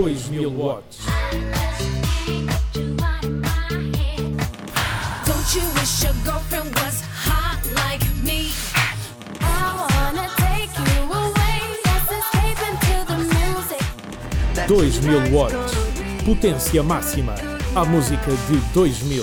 2000 watts. Don't you wish your girlfriend was hot like me? I wanna take you away. Let's escape into the music. 2000 watts. Potência máxima. A música de 2000.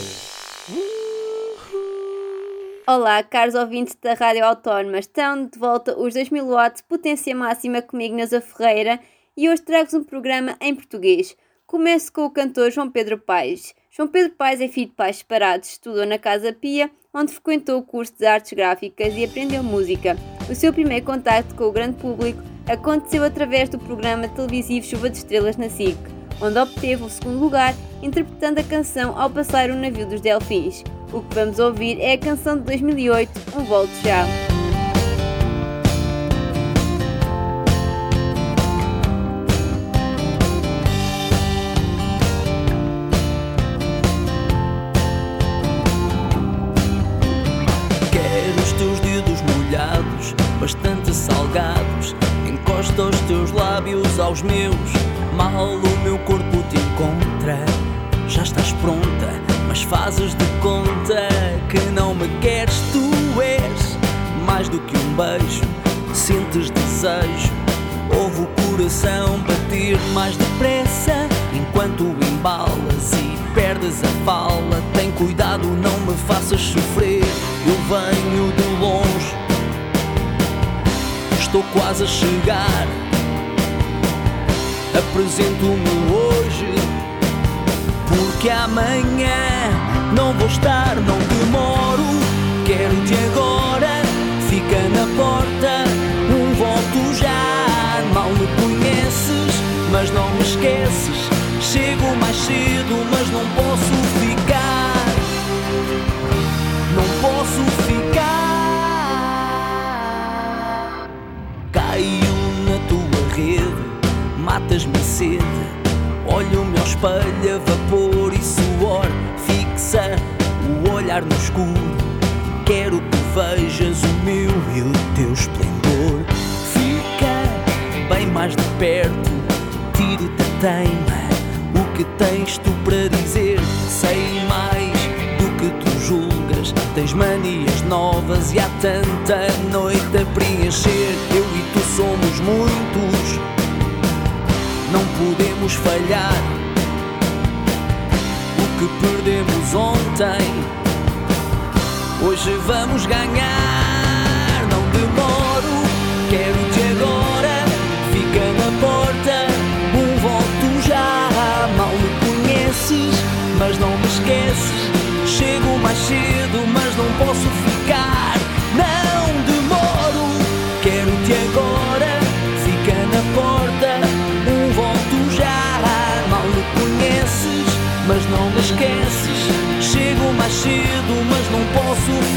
Olá, caros ouvintes da Rádio Autónoma. Estão de volta os 2000 watts, potência máxima comigo, Neuza Ferreira, e hoje trago-vos um programa em português. Começo com o cantor João Pedro Paes. João Pedro Paes é filho de pais separados, estudou na Casa Pia, onde frequentou o curso de artes gráficas e aprendeu música. O seu primeiro contacto com o grande público aconteceu através do programa televisivo Chuva de Estrelas na SIC, onde obteve o segundo lugar interpretando a canção Ao Passar o Navio dos Delfins. O que vamos ouvir é a canção de 2008, Um Volto Já. Lábios aos meus. Mal o meu corpo te encontra. Já estás pronta, mas fazes de conta que não me queres. Tu és mais do que um beijo. Sentes desejo, ouve o coração bater mais depressa enquanto embalas e perdes a fala. Tem cuidado, não me faças sofrer. Eu venho de longe, estou quase a chegar. Apresento-me hoje, porque amanhã não vou estar, não demoro. Quero-te agora, fica na porta. Um volto já, mal me conheces, mas não me esqueces. Chego mais cedo, mas não posso ficar. Não posso ficar. A sede. Olho-me ao espelho, vapor e suor. Fixa o olhar no escuro. Quero que vejas o meu e o teu esplendor. Fica bem mais de perto, tire-te a teima. O que tens tu para dizer? Sei mais do que tu julgas. Tens manias novas e há tanta noite a preencher. Eu e tu somos muitos, podemos falhar. O que perdemos ontem, hoje vamos ganhar. Não demoro, quero-te agora. Posso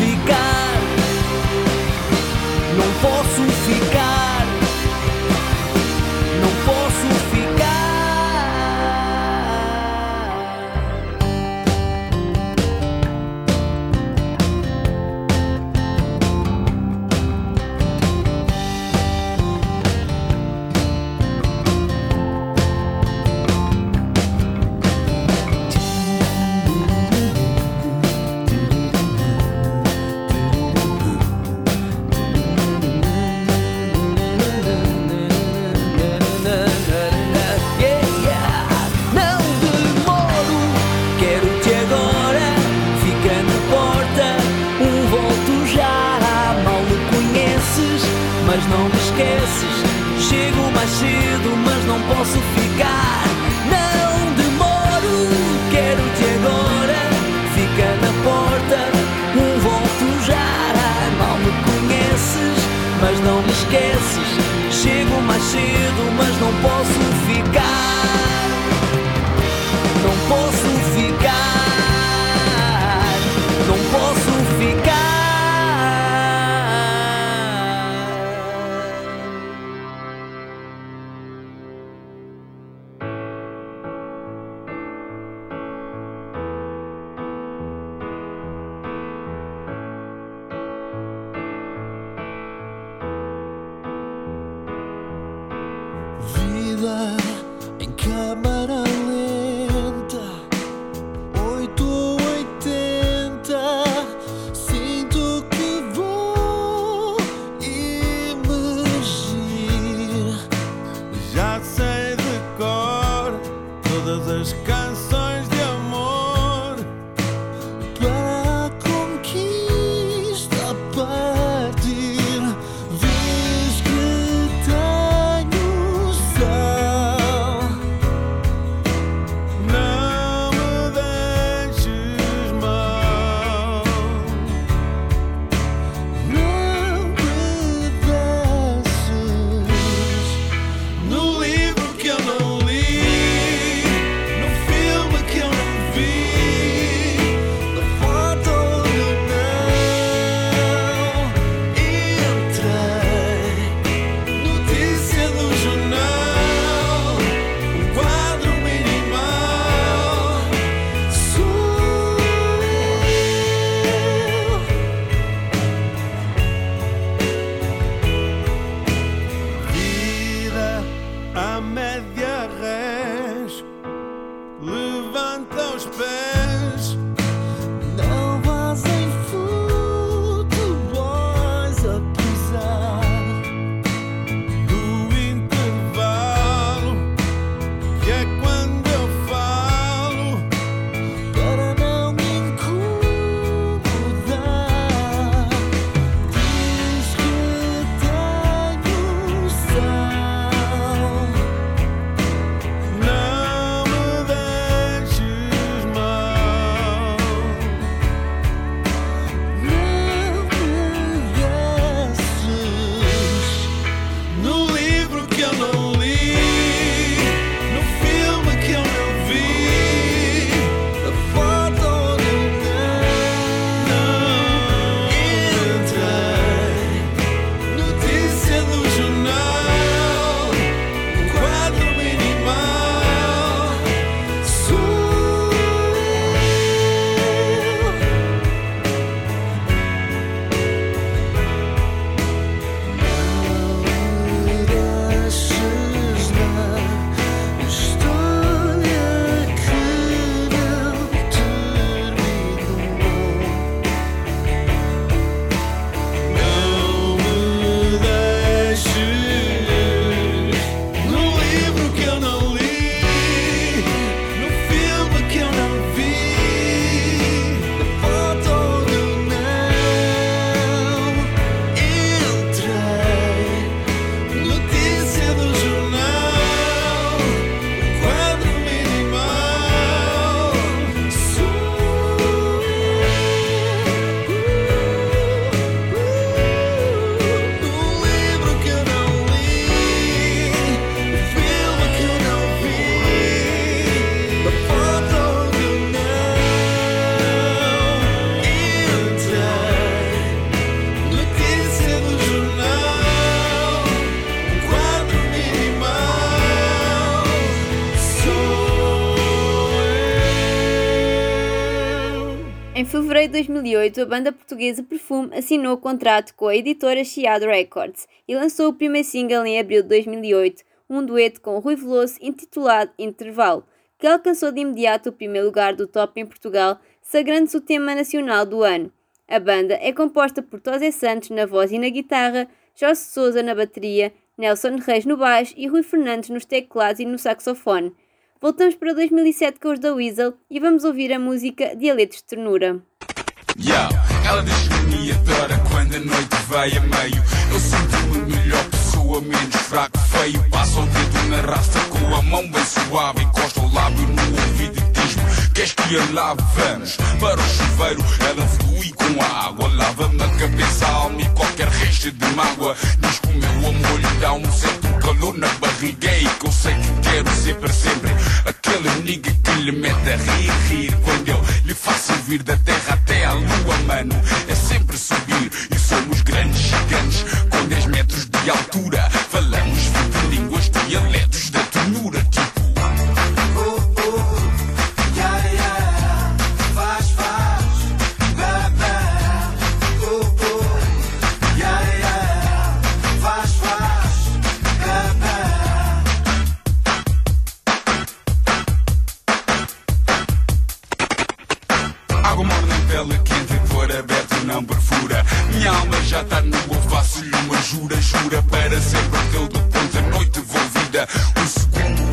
fevereiro de 2008, a banda portuguesa Perfume assinou contrato com a editora Chiado Records e lançou o primeiro single em abril de 2008, um dueto com Rui Veloso intitulado Intervalo, que alcançou de imediato o primeiro lugar do top em Portugal, sagrando-se o tema nacional do ano. A banda é composta por Tosé Santos na voz e na guitarra, Jorge Souza na bateria, Nelson Reis no baixo e Rui Fernandes nos teclados e no saxofone. Voltamos para 2007 com os da Weasel e vamos ouvir a música Dialetos de Ternura. Yeah, ela diz-me adora quando a noite vai a meio. Eu sinto-me melhor pessoa, menos fraco, feio. Passo o dedo na raça com a mão bem suave. Encosta o lábio no ouvido e diz-me: Queres que lave? Vamos para o chuveiro. Ela flui com a água, lava-me a cabeça, a alma e qualquer resto de mágoa. Diz que o meu amor lhe dá um certo calor na barriga que eu sei que quero ser para sempre. Aquele nigga que lhe mete a rir, rir. Quando eu lhe faço vir da terra até à lua, mano, é sempre subir. E somos grandes gigantes com 10 metros de altura.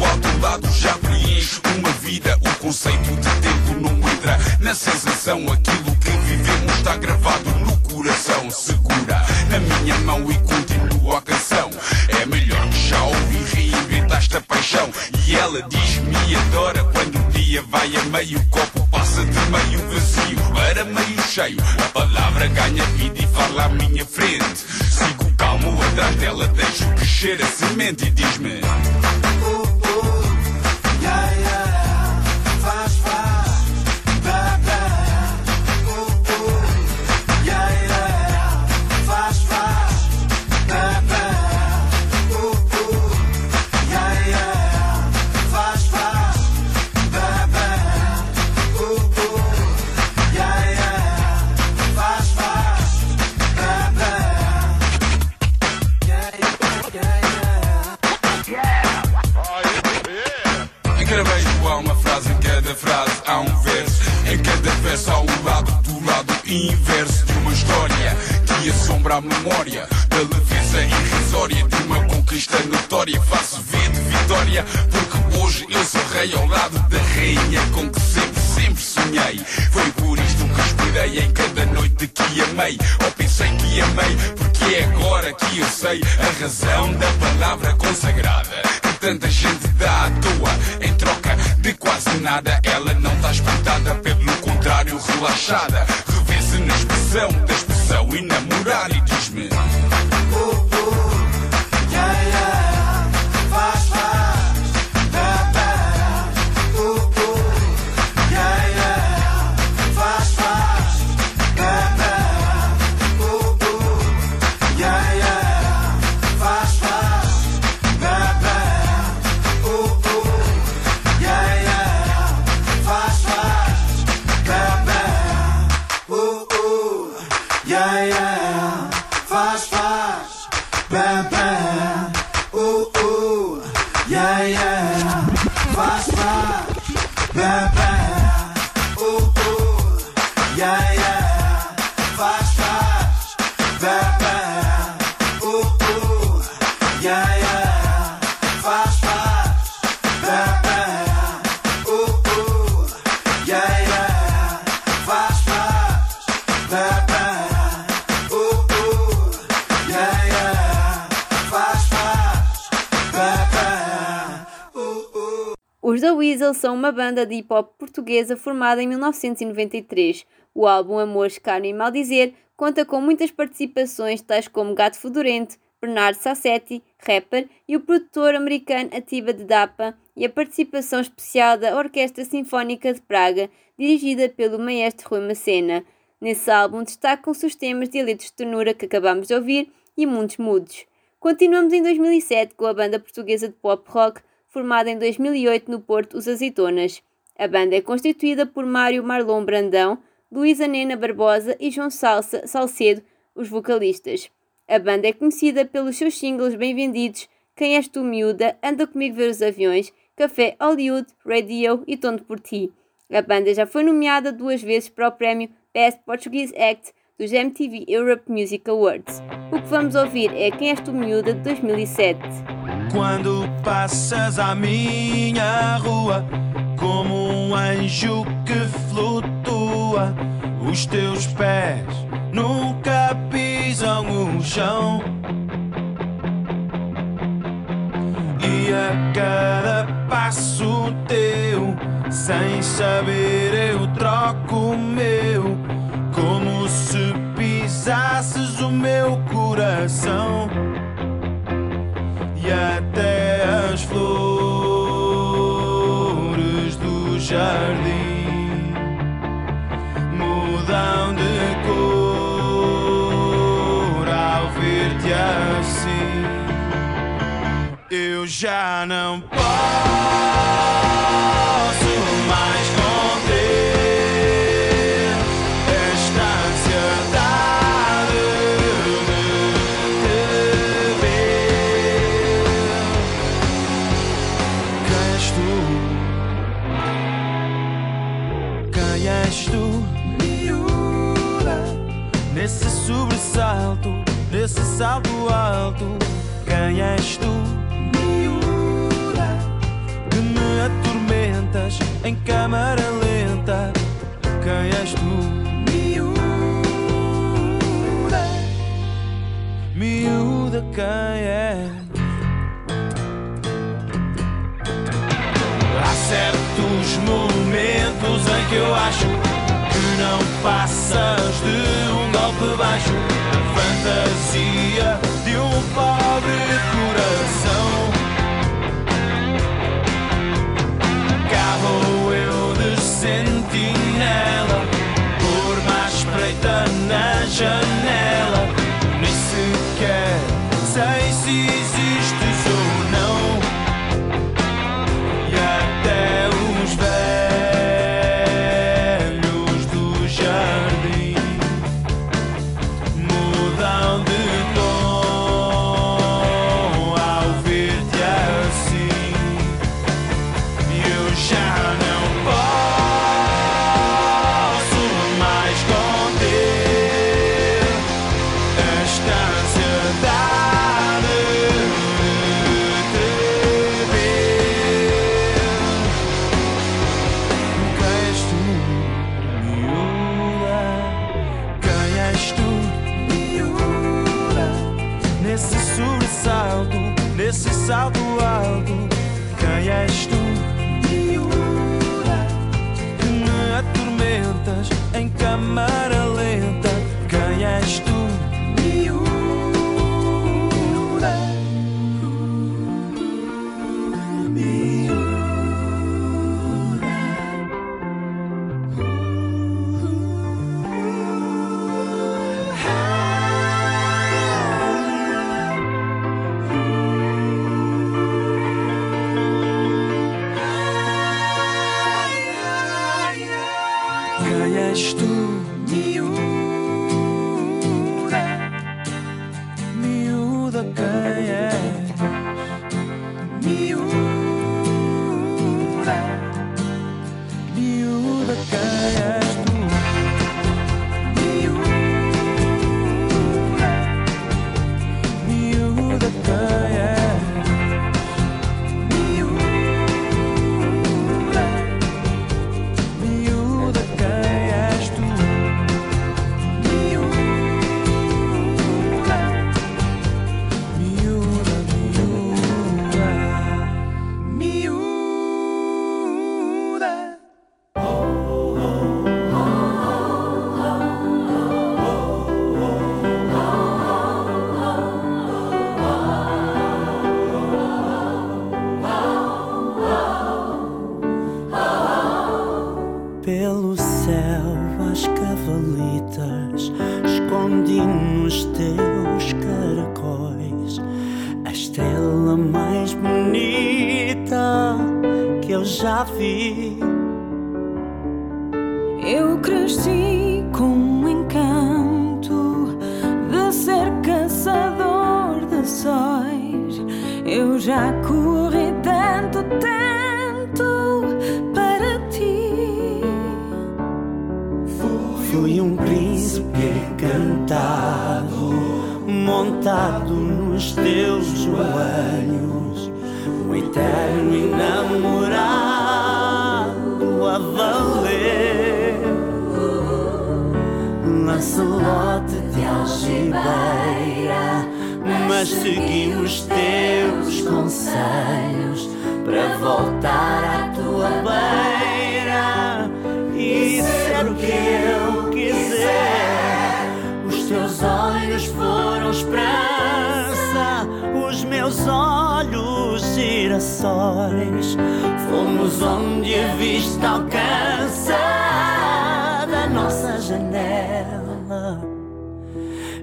Ao teu lado já preenche uma vida. O conceito de tempo não entra na sensação. Aquilo que vivemos está gravado no coração. Segura na minha mão e continua a canção. É melhor que já ouvi reinventar esta paixão. E ela diz-me adora quando o dia vai a meio copo passa de meio vazio para meio cheio. A palavra ganha vida e fala à minha frente. Sigo calmo atrás dela, deixo crescer a semente e diz-me Beijo há uma frase, em cada frase há um verso. Em cada verso há um lado do lado inverso de uma história que assombra a memória da leveza irrisória de uma conquista notória. Faço ver de vitória, porque hoje eu sou rei ao lado da rainha com que sempre, sempre sonhei. Foi por isto que esperei em cada noite que amei. Ou pensei que amei, porque é agora que eu sei a razão da palavra consagrada que tanta gente dá à toa em troca de quase nada. Ela não está espantada, pelo contrário, relaxada. Revê-se na expressão da expressão e namorar e diz-me. São uma banda de hip hop portuguesa formada em 1993. O álbum Amores, Carne e Maldizer conta com muitas participações, tais como Gato Fedorento, Bernardo Sassetti, rapper, e o produtor americano Atiba de Dapa, e a participação especial da Orquestra Sinfónica de Praga, dirigida pelo maestro Rui Macena. Nesse álbum destacam-se os temas Dialetos de Ternura que acabamos de ouvir e Mundos Mudos. Continuamos em 2007 com a banda portuguesa de pop rock, formada em 2008 no Porto Os Azeitonas. A banda é constituída por Mário Marlon Brandão, Luísa Nena Barbosa e João Salsa, Salcedo, os vocalistas. A banda é conhecida pelos seus singles bem vendidos Quem És Tu Miúda, Anda Comigo Ver os Aviões, Café Hollywood, Radio e Tonto por Ti. A banda já foi nomeada duas vezes para o prémio Best Portuguese Act dos MTV Europe Music Awards. O que vamos ouvir é Quem És Tu Miúda de 2007. Quando passas à minha rua, como um anjo que flutua, os teus pés nunca pisam o chão. E a cada passo teu, sem saber, eu troco o meu, quem és? Há certos momentos em que eu acho que não passas de um golpe baixo. A fantasia salto alto. Quem és tu, miúda? Que me atormentas em câmara já vi. Eu cresci com um encanto de ser caçador de sóis. Eu já corri tanto, tanto para ti. Fui um príncipe encantado, montado nos teus joelhos um eterno enamorado a valer. Lancelote de algibeira, mas segui os teus conselhos para voltar à tua beira e ser o que eu quiser. Os teus olhos foram esperança, os meus olhos girassóis. Fomos onde a vista alcança da nossa janela.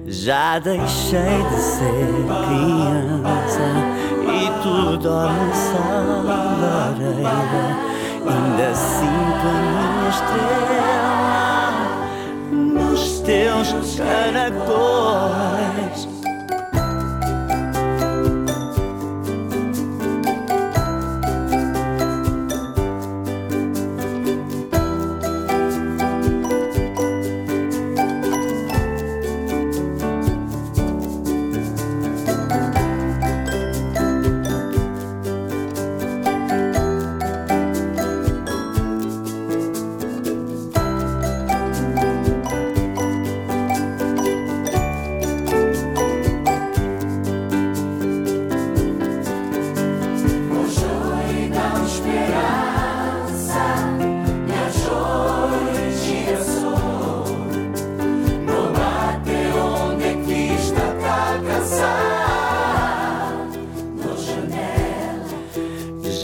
Já deixei de ser criança e tu dormes à lareira. Ainda sinto a minha estrela nos teus caracóis.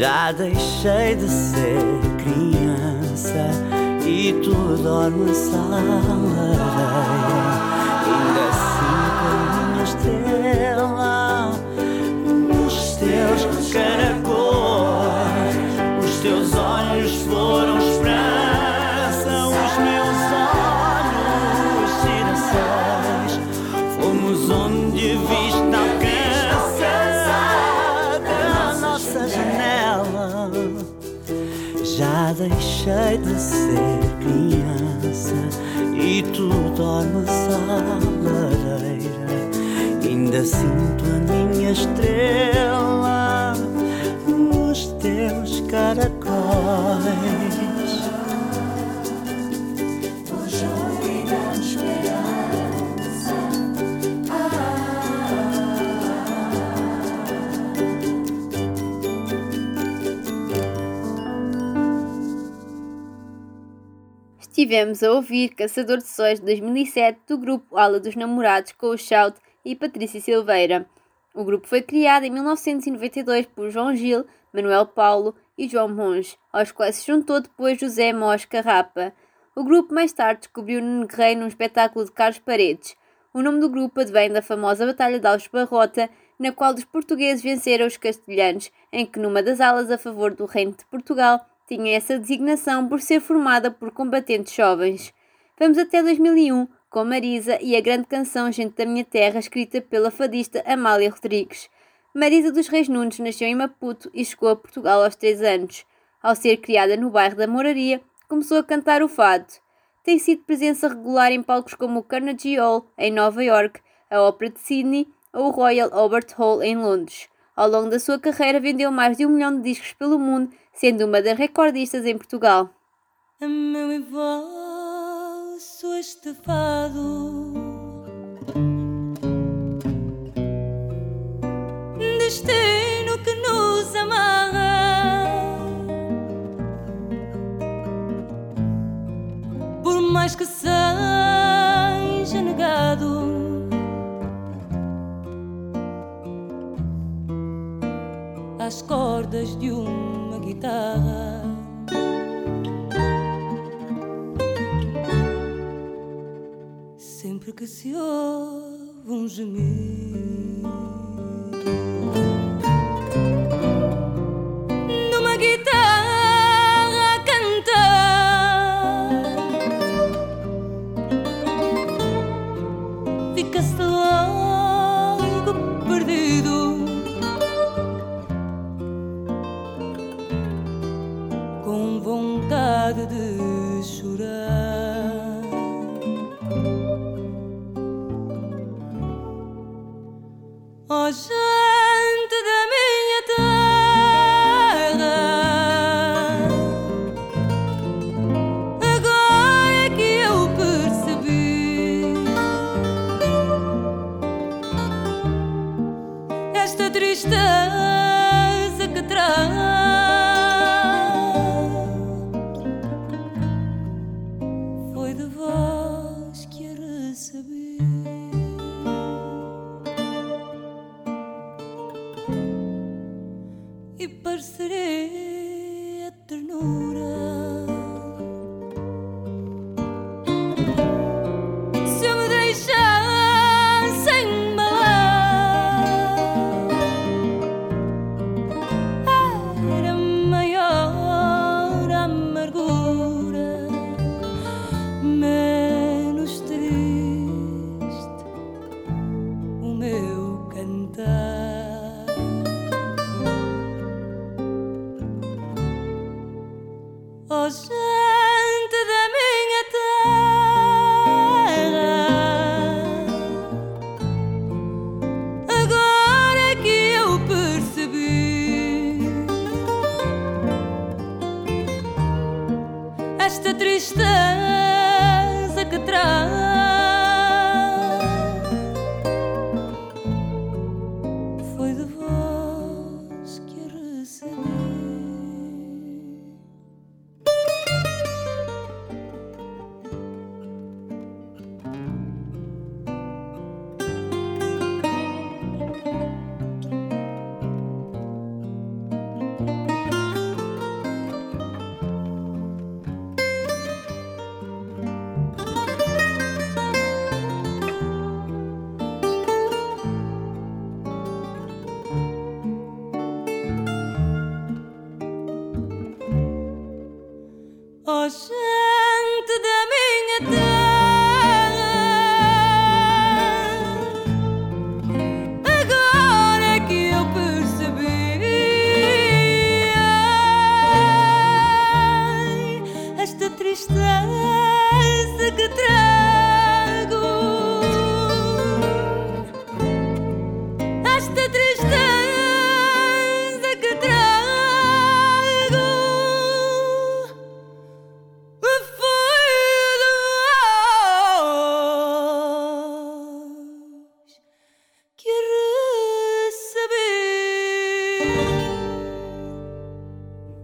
Já deixei de ser criança e tu dormes lareira. Ainda sinto a minha estrela deixei de ser criança e tu dormes à lareira. Ainda sinto a minha estrela nos teus caracóis. Estivemos a ouvir Caçador de Sóis de 2007 do grupo Ala dos Namorados com o Shout e Patrícia Silveira. O grupo foi criado em 1992 por João Gil, Manuel Paulo e João Monge, aos quais se juntou depois José Mosca Rapa. O grupo mais tarde descobriu Nuno Guerreiro num espetáculo de Carlos Paredes. O nome do grupo advém da famosa Batalha de Alves Barrota, na qual os portugueses venceram os castelhanos, em que numa das alas a favor do Reino de Portugal tinha essa designação por ser formada por combatentes jovens. Vamos até 2001 com Marisa e a grande canção Gente da Minha Terra, escrita pela fadista Amália Rodrigues. Marisa dos Reis Nunes nasceu em Maputo e chegou a Portugal aos 3 anos. Ao ser criada no bairro da Moraria, começou a cantar o fado. Tem sido presença regular em palcos como o Carnegie Hall, em Nova York, a Ópera de Sydney ou o Royal Albert Hall, em Londres. Ao longo da sua carreira, vendeu mais de um milhão de discos pelo mundo, sendo uma das recordistas em Portugal. A meu e vosso este fado Destino que nos amarra. Por mais que seja negado. Às cordas de uma guitarra Sempre que se ouve um gemido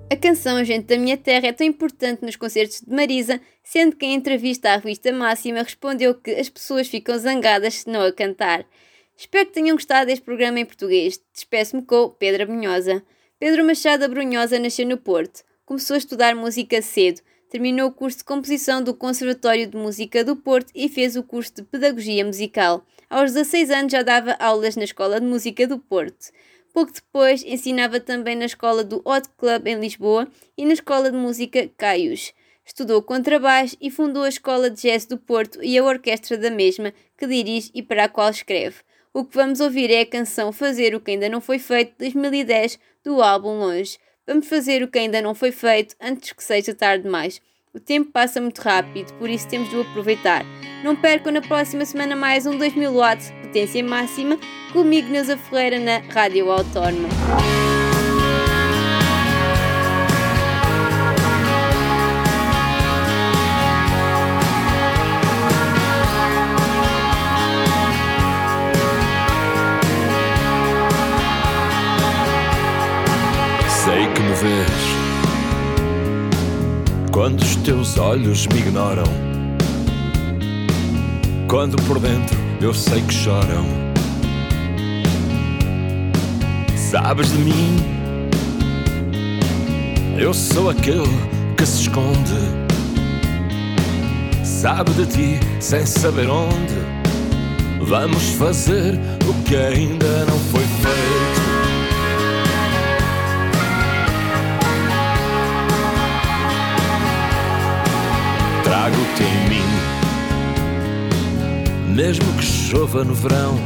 A canção Gente da Minha Terra é tão importante nos concertos de Marisa, sendo que em entrevista à revista Máxima respondeu que as pessoas ficam zangadas se não a cantar. Espero que tenham gostado deste programa em português. Despeço-me com Pedro Brunhosa. Pedro Machado Abrunhosa nasceu no Porto. Começou a estudar música cedo. Terminou o curso de composição do Conservatório de Música do Porto e fez o curso de Pedagogia Musical. Aos 16 anos já dava aulas na Escola de Música do Porto. Pouco depois ensinava também na escola do Hot Club em Lisboa e na escola de música Caius. Estudou contrabaixo e fundou a Escola de Jazz do Porto e a orquestra da mesma, que dirige e para a qual escreve. O que vamos ouvir é a canção Fazer o que ainda não foi feito, 2010, do álbum Longe. Vamos fazer o que ainda não foi feito antes que seja tarde demais. O tempo passa muito rápido, por isso temos de o aproveitar. Não percam na próxima semana mais um 2000 watts, potência máxima, comigo Neuza Ferreira na Rádio Autónoma. Quando os teus olhos me ignoram. Quando por dentro eu sei que choram. Sabes de mim? Eu sou aquele que se esconde. Sabe de ti sem saber onde. Vamos fazer o que ainda não foi feito. Trago-te em mim, mesmo que chova no verão.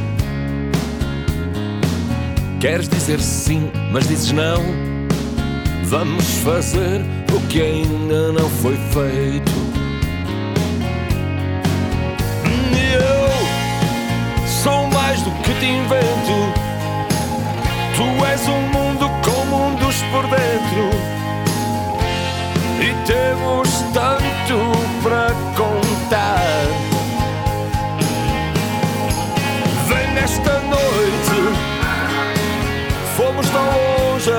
Queres dizer sim, mas dizes não. Vamos fazer o que ainda não foi feito. Eu sou mais do que te invento. Tu és um mundo com mundos por dentro. E temos tanto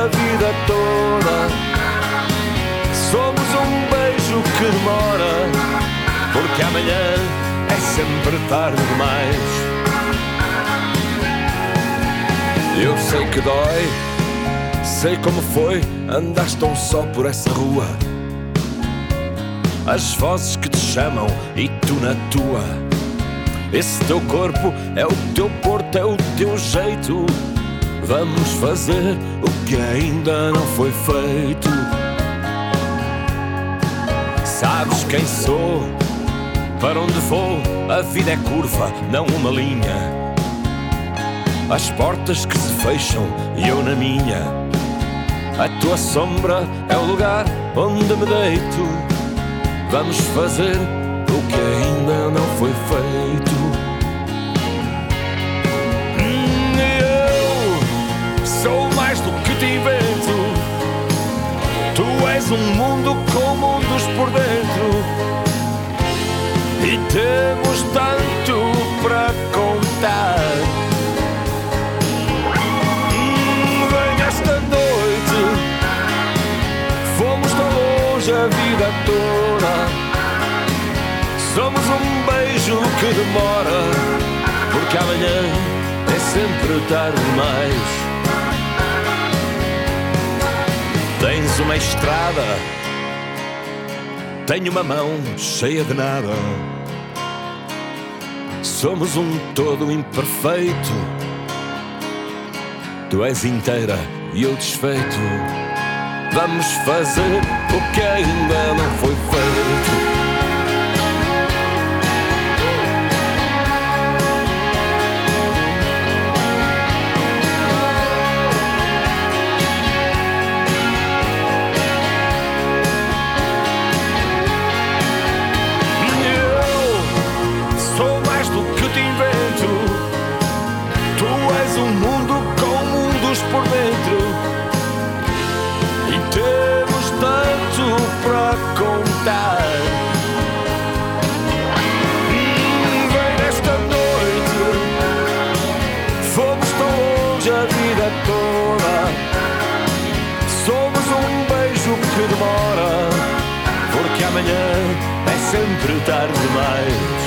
a vida toda. Somos um beijo que demora. Porque amanhã é sempre tarde demais. Eu sei que dói, sei como foi, andaste tão só por essa rua. As vozes que te chamam e tu na tua. Esse teu corpo é o teu porto, é o teu jeito. Vamos fazer o que ainda não foi feito. Sabes quem sou? Para onde vou? A vida é curva, não uma linha. As portas que se fecham e eu na minha. A tua sombra é o lugar onde me deito. Vamos fazer o que ainda não foi feito. És um mundo com mundos por dentro. E temos tanto para contar. Hum, Vem esta noite. Fomos tão longe a vida toda. Somos um beijo que demora. Porque amanhã é sempre tarde demais. Tens uma estrada, tenho uma mão cheia de nada. Somos um todo imperfeito. Tu és inteira e eu desfeito. Vamos fazer o que ainda não foi feito. Amanhã é sempre tarde demais.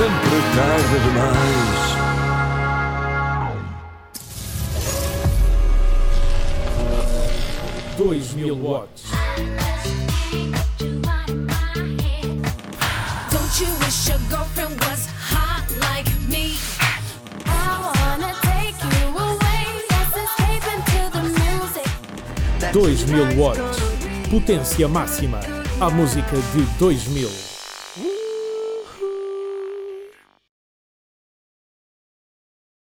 Sempre tarde demais. Dois mil watts. Don't you wish your girlfriend was hot like me? I wanna take you away. Let's escape into the music. 2000 watts. Potência máxima. A música de 2000.